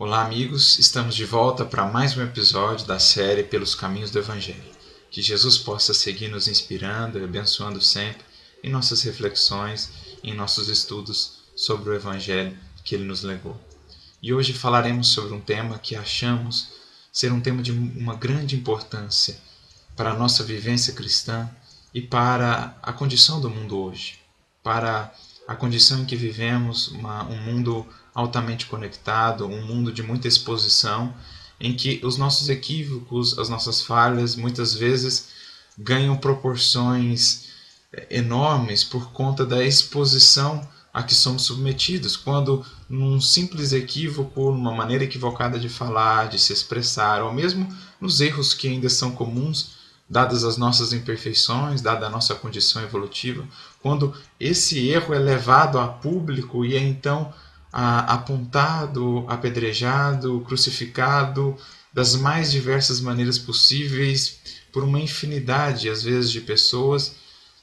Olá, amigos. Estamos de volta para mais um episódio da série Pelos Caminhos do Evangelho. Que Jesus possa seguir nos inspirando e abençoando sempre em nossas reflexões, em nossos estudos sobre o Evangelho que ele nos legou. E hoje falaremos sobre um tema que achamos ser um tema de uma grande importância para a nossa vivência cristã e para a condição do mundo hoje, para a condição em que vivemos, uma, um mundo altamente conectado, um mundo de muita exposição, em que os nossos equívocos, as nossas falhas, muitas vezes ganham proporções eh, enormes por conta da exposição a que somos submetidos, quando num simples equívoco, numa maneira equivocada de falar, de se expressar, ou mesmo nos erros que ainda são comuns, dadas as nossas imperfeições, dada a nossa condição evolutiva, quando esse erro é levado a público e é então apontado, apedrejado, crucificado das mais diversas maneiras possíveis por uma infinidade, às vezes, de pessoas,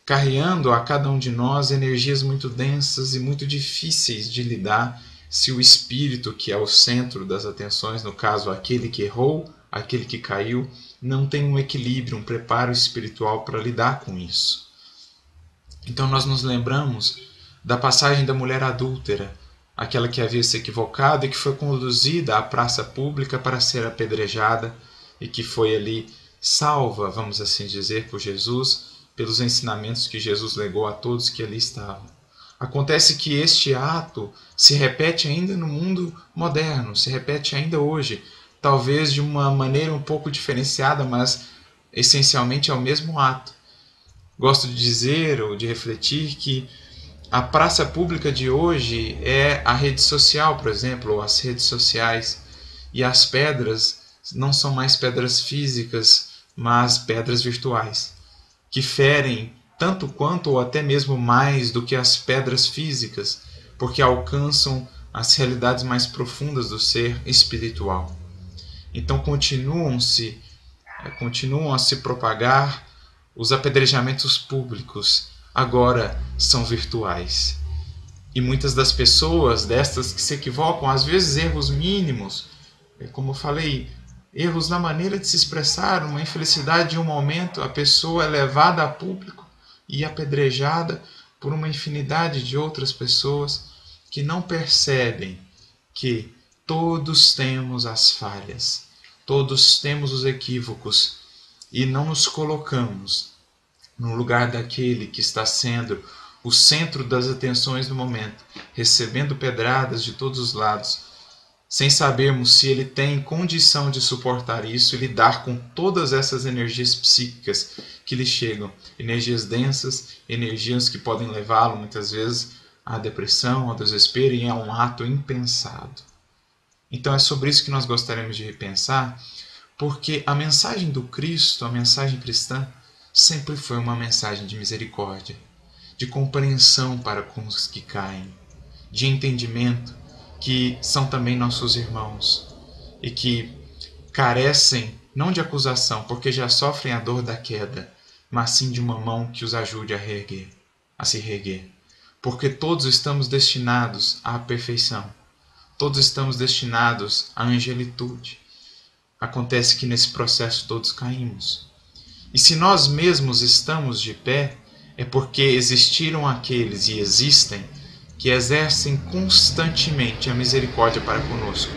carregando a cada um de nós energias muito densas e muito difíceis de lidar se o espírito, que é o centro das atenções, no caso, aquele que errou, aquele que caiu, não tem um equilíbrio, um preparo espiritual para lidar com isso. Então nós nos lembramos da passagem da mulher adúltera, aquela que havia se equivocado e que foi conduzida à praça pública para ser apedrejada e que foi ali salva, vamos assim dizer, por Jesus, pelos ensinamentos que Jesus legou a todos que ali estavam. Acontece que este ato se repete ainda no mundo moderno, se repete ainda hoje, talvez de uma maneira um pouco diferenciada, mas essencialmente é o mesmo ato. Gosto de dizer ou de refletir que a praça pública de hoje é a rede social, por exemplo, ou as redes sociais, e as pedras não são mais pedras físicas, mas pedras virtuais, que ferem tanto quanto ou até mesmo mais do que as pedras físicas, porque alcançam as realidades mais profundas do ser espiritual. Então continuam-se eh, continuam a se propagar os apedrejamentos públicos agora são virtuais. E muitas das pessoas, destas que se equivocam, às vezes erros mínimos, é como eu falei, erros na maneira de se expressar, uma infelicidade de um momento, a pessoa é levada a público e apedrejada por uma infinidade de outras pessoas que não percebem que todos temos as falhas, todos temos os equívocos e não nos colocamos no lugar daquele que está sendo o centro das atenções do momento, recebendo pedradas de todos os lados, sem sabermos se ele tem condição de suportar isso e lidar com todas essas energias psíquicas que lhe chegam, energias densas, energias que podem levá-lo muitas vezes à depressão, ao desespero e a um ato impensado. Então é sobre isso que nós gostaríamos de repensar, porque a mensagem do Cristo, a mensagem cristã, sempre foi uma mensagem de misericórdia, de compreensão para com os que caem, de entendimento que são também nossos irmãos e que carecem não de acusação, porque já sofrem a dor da queda, mas sim de uma mão que os ajude a reerguer, a se reerguer. Porque todos estamos destinados à perfeição. Todos estamos destinados à angelitude. Acontece que nesse processo todos caímos. E se nós mesmos estamos de pé, é porque existiram aqueles e existem que exercem constantemente a misericórdia para conosco.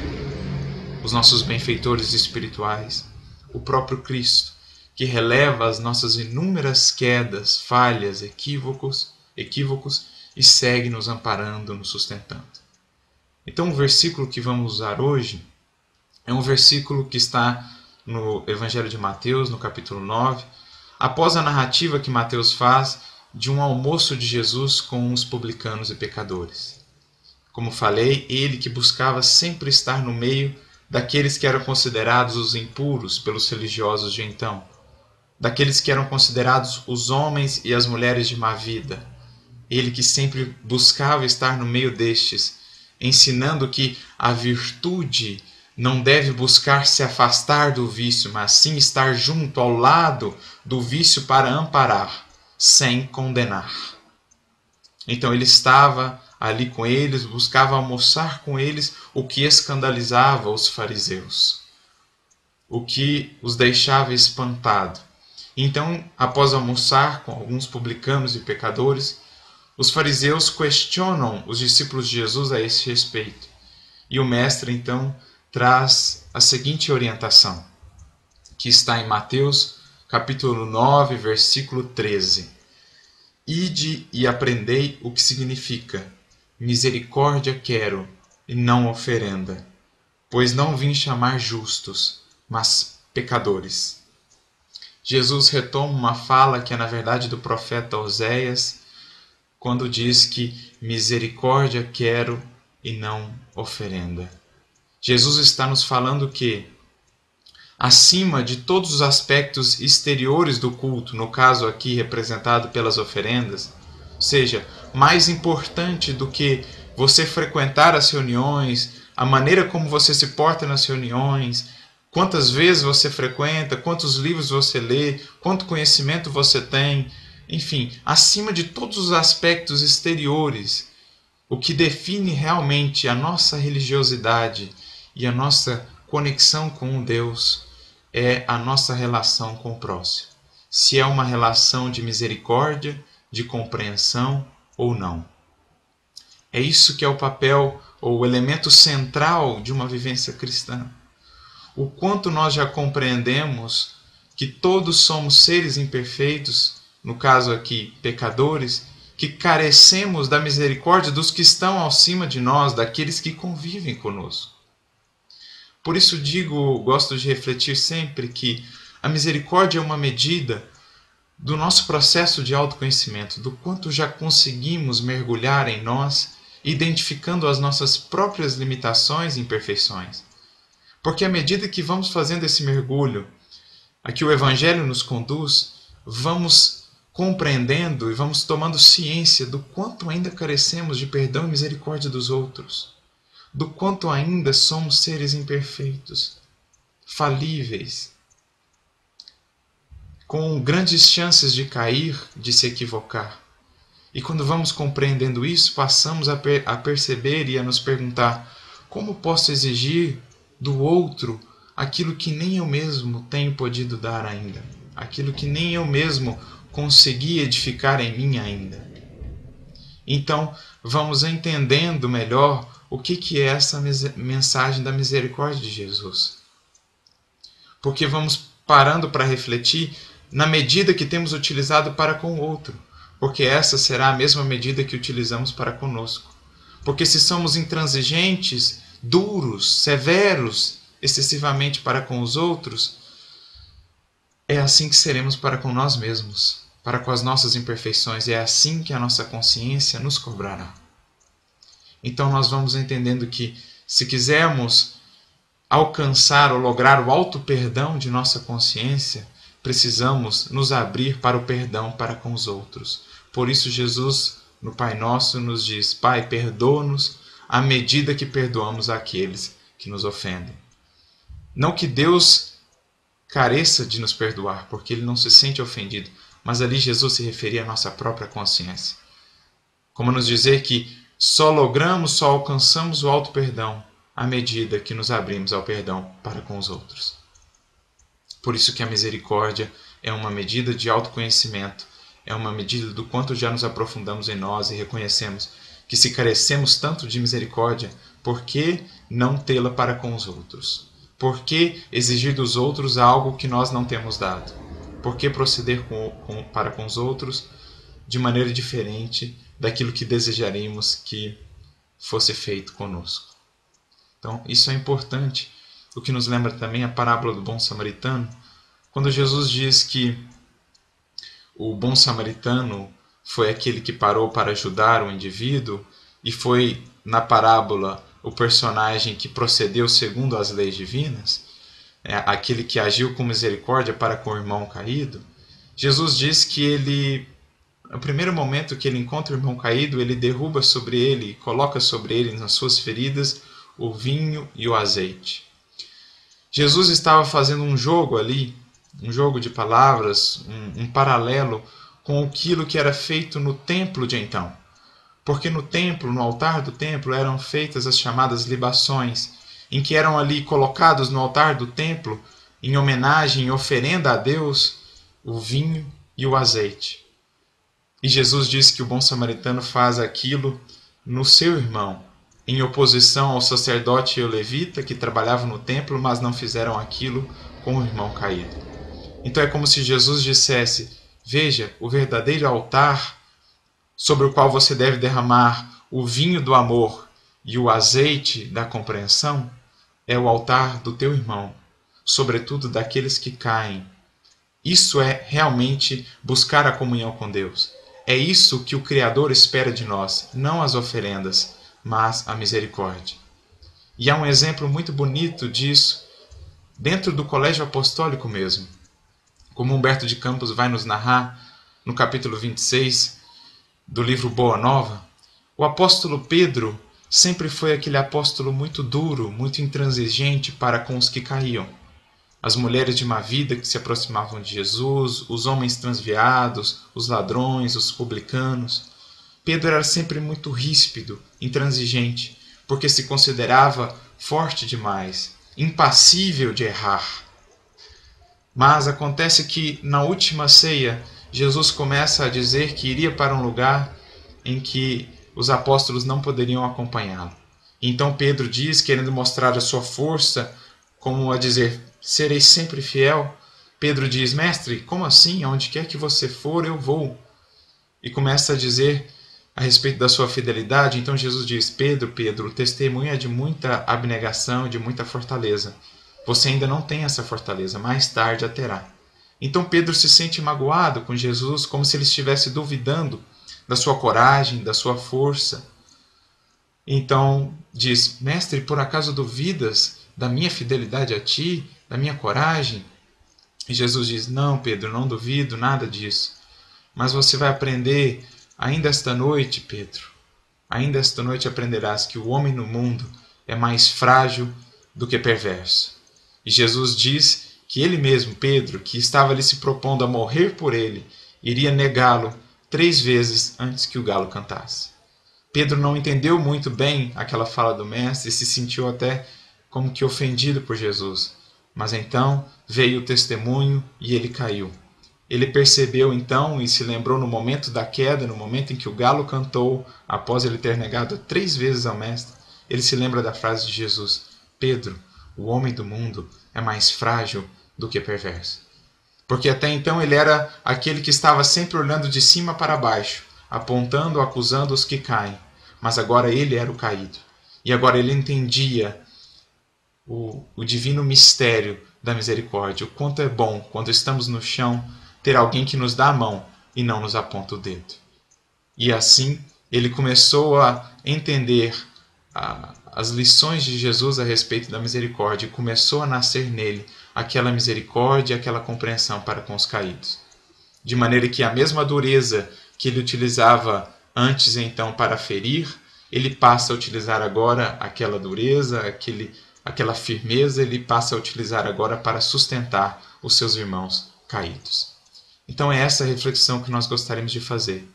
Os nossos benfeitores espirituais, o próprio Cristo, que releva as nossas inúmeras quedas, falhas, equívocos, equívocos e segue nos amparando, nos sustentando. Então, o versículo que vamos usar hoje é um versículo que está no Evangelho de Mateus, no capítulo 9, após a narrativa que Mateus faz de um almoço de Jesus com os publicanos e pecadores. Como falei, ele que buscava sempre estar no meio daqueles que eram considerados os impuros pelos religiosos de então, daqueles que eram considerados os homens e as mulheres de má vida. Ele que sempre buscava estar no meio destes, ensinando que a virtude não deve buscar se afastar do vício, mas sim estar junto ao lado do vício para amparar, sem condenar. Então ele estava ali com eles, buscava almoçar com eles, o que escandalizava os fariseus, o que os deixava espantado. Então, após almoçar com alguns publicanos e pecadores, os fariseus questionam os discípulos de Jesus a esse respeito. E o mestre então traz a seguinte orientação, que está em Mateus, capítulo 9, versículo 13. Ide e aprendei o que significa: misericórdia quero e não oferenda, pois não vim chamar justos, mas pecadores. Jesus retoma uma fala que é na verdade do profeta Oséias, quando diz que misericórdia quero e não oferenda. Jesus está nos falando que, acima de todos os aspectos exteriores do culto, no caso aqui representado pelas oferendas, seja, mais importante do que você frequentar as reuniões, a maneira como você se porta nas reuniões, quantas vezes você frequenta, quantos livros você lê, quanto conhecimento você tem, enfim, acima de todos os aspectos exteriores, o que define realmente a nossa religiosidade e a nossa conexão com Deus é a nossa relação com o próximo. Se é uma relação de misericórdia, de compreensão ou não. É isso que é o papel ou o elemento central de uma vivência cristã o quanto nós já compreendemos que todos somos seres imperfeitos, no caso aqui, pecadores, que carecemos da misericórdia dos que estão acima de nós, daqueles que convivem conosco. Por isso digo, gosto de refletir sempre que a misericórdia é uma medida do nosso processo de autoconhecimento, do quanto já conseguimos mergulhar em nós, identificando as nossas próprias limitações e imperfeições. Porque à medida que vamos fazendo esse mergulho, a que o Evangelho nos conduz, vamos compreendendo e vamos tomando ciência do quanto ainda carecemos de perdão e misericórdia dos outros, do quanto ainda somos seres imperfeitos, falíveis, com grandes chances de cair, de se equivocar. E quando vamos compreendendo isso, passamos a, per a perceber e a nos perguntar: como posso exigir do outro aquilo que nem eu mesmo tenho podido dar ainda, aquilo que nem eu mesmo consegui edificar em mim ainda. Então, vamos entendendo melhor o que, que é essa mensagem da misericórdia de Jesus. Porque vamos parando para refletir na medida que temos utilizado para com o outro, porque essa será a mesma medida que utilizamos para conosco. Porque se somos intransigentes, duros, severos excessivamente para com os outros, é assim que seremos para com nós mesmos, para com as nossas imperfeições, e é assim que a nossa consciência nos cobrará. Então nós vamos entendendo que se quisermos alcançar ou lograr o alto perdão de nossa consciência, precisamos nos abrir para o perdão para com os outros. Por isso Jesus, no Pai Nosso, nos diz: Pai, perdoa-nos à medida que perdoamos aqueles que nos ofendem. Não que Deus careça de nos perdoar, porque ele não se sente ofendido, mas ali Jesus se referia à nossa própria consciência. Como nos dizer que só logramos, só alcançamos o alto perdão à medida que nos abrimos ao perdão para com os outros. Por isso que a misericórdia é uma medida de autoconhecimento, é uma medida do quanto já nos aprofundamos em nós e reconhecemos que se carecemos tanto de misericórdia, por que não tê-la para com os outros? Por que exigir dos outros algo que nós não temos dado? Por que proceder com, com, para com os outros de maneira diferente daquilo que desejaríamos que fosse feito conosco? Então, isso é importante. O que nos lembra também a parábola do bom samaritano, quando Jesus diz que o bom samaritano foi aquele que parou para ajudar o indivíduo e foi na parábola o personagem que procedeu segundo as leis divinas, é aquele que agiu com misericórdia para com o irmão caído. Jesus diz que ele, no primeiro momento que ele encontra o irmão caído, ele derruba sobre ele, coloca sobre ele nas suas feridas o vinho e o azeite. Jesus estava fazendo um jogo ali, um jogo de palavras, um, um paralelo com aquilo que era feito no templo de então. porque no templo, no altar do templo, eram feitas as chamadas libações, em que eram ali colocados no altar do templo, em homenagem e oferenda a Deus, o vinho e o azeite. E Jesus disse que o bom samaritano faz aquilo no seu irmão, em oposição ao sacerdote e ao levita que trabalhavam no templo, mas não fizeram aquilo com o irmão caído. Então é como se Jesus dissesse: Veja, o verdadeiro altar sobre o qual você deve derramar o vinho do amor e o azeite da compreensão é o altar do teu irmão, sobretudo daqueles que caem. Isso é realmente buscar a comunhão com Deus. É isso que o Criador espera de nós, não as oferendas, mas a misericórdia. E há um exemplo muito bonito disso dentro do colégio apostólico mesmo. Como Humberto de Campos vai nos narrar no capítulo 26 do livro Boa Nova, o apóstolo Pedro sempre foi aquele apóstolo muito duro, muito intransigente para com os que caíam. As mulheres de má vida que se aproximavam de Jesus, os homens transviados, os ladrões, os publicanos. Pedro era sempre muito ríspido, intransigente, porque se considerava forte demais, impassível de errar. Mas acontece que na última ceia, Jesus começa a dizer que iria para um lugar em que os apóstolos não poderiam acompanhá-lo. Então Pedro diz, querendo mostrar a sua força, como a dizer: Serei sempre fiel. Pedro diz: Mestre, como assim? Aonde quer que você for, eu vou. E começa a dizer a respeito da sua fidelidade. Então Jesus diz: Pedro, Pedro, o testemunho é de muita abnegação, de muita fortaleza. Você ainda não tem essa fortaleza, mais tarde a terá. Então Pedro se sente magoado com Jesus, como se ele estivesse duvidando da sua coragem, da sua força. Então diz: Mestre, por acaso duvidas da minha fidelidade a ti, da minha coragem? E Jesus diz: Não, Pedro, não duvido nada disso. Mas você vai aprender ainda esta noite, Pedro. Ainda esta noite aprenderás que o homem no mundo é mais frágil do que perverso. E Jesus diz que ele mesmo, Pedro, que estava ali se propondo a morrer por ele, iria negá-lo três vezes antes que o galo cantasse. Pedro não entendeu muito bem aquela fala do mestre e se sentiu até como que ofendido por Jesus. Mas então veio o testemunho e ele caiu. Ele percebeu então e se lembrou no momento da queda, no momento em que o galo cantou, após ele ter negado três vezes ao Mestre, ele se lembra da frase de Jesus: Pedro, o homem do mundo é mais frágil do que perverso. Porque até então ele era aquele que estava sempre olhando de cima para baixo, apontando, acusando os que caem. Mas agora ele era o caído. E agora ele entendia o, o divino mistério da misericórdia, o quanto é bom, quando estamos no chão, ter alguém que nos dá a mão e não nos aponta o dedo. E assim ele começou a entender a, as lições de Jesus a respeito da misericórdia e começou a nascer nele aquela misericórdia aquela compreensão para com os caídos. De maneira que a mesma dureza que ele utilizava antes então para ferir, ele passa a utilizar agora aquela dureza, aquele, aquela firmeza, ele passa a utilizar agora para sustentar os seus irmãos caídos. Então é essa reflexão que nós gostaríamos de fazer.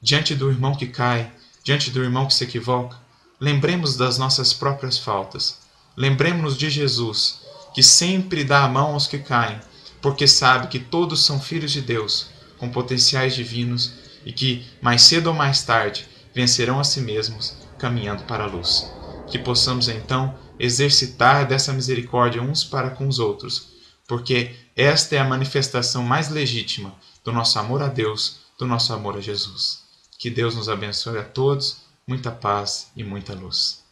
Diante do irmão que cai, diante do irmão que se equivoca, lembremos das nossas próprias faltas. Lembremos-nos de Jesus, que sempre dá a mão aos que caem, porque sabe que todos são filhos de Deus, com potenciais divinos e que, mais cedo ou mais tarde, vencerão a si mesmos, caminhando para a luz. Que possamos então exercitar dessa misericórdia uns para com os outros, porque esta é a manifestação mais legítima do nosso amor a Deus, do nosso amor a Jesus. Que Deus nos abençoe a todos, muita paz e muita luz.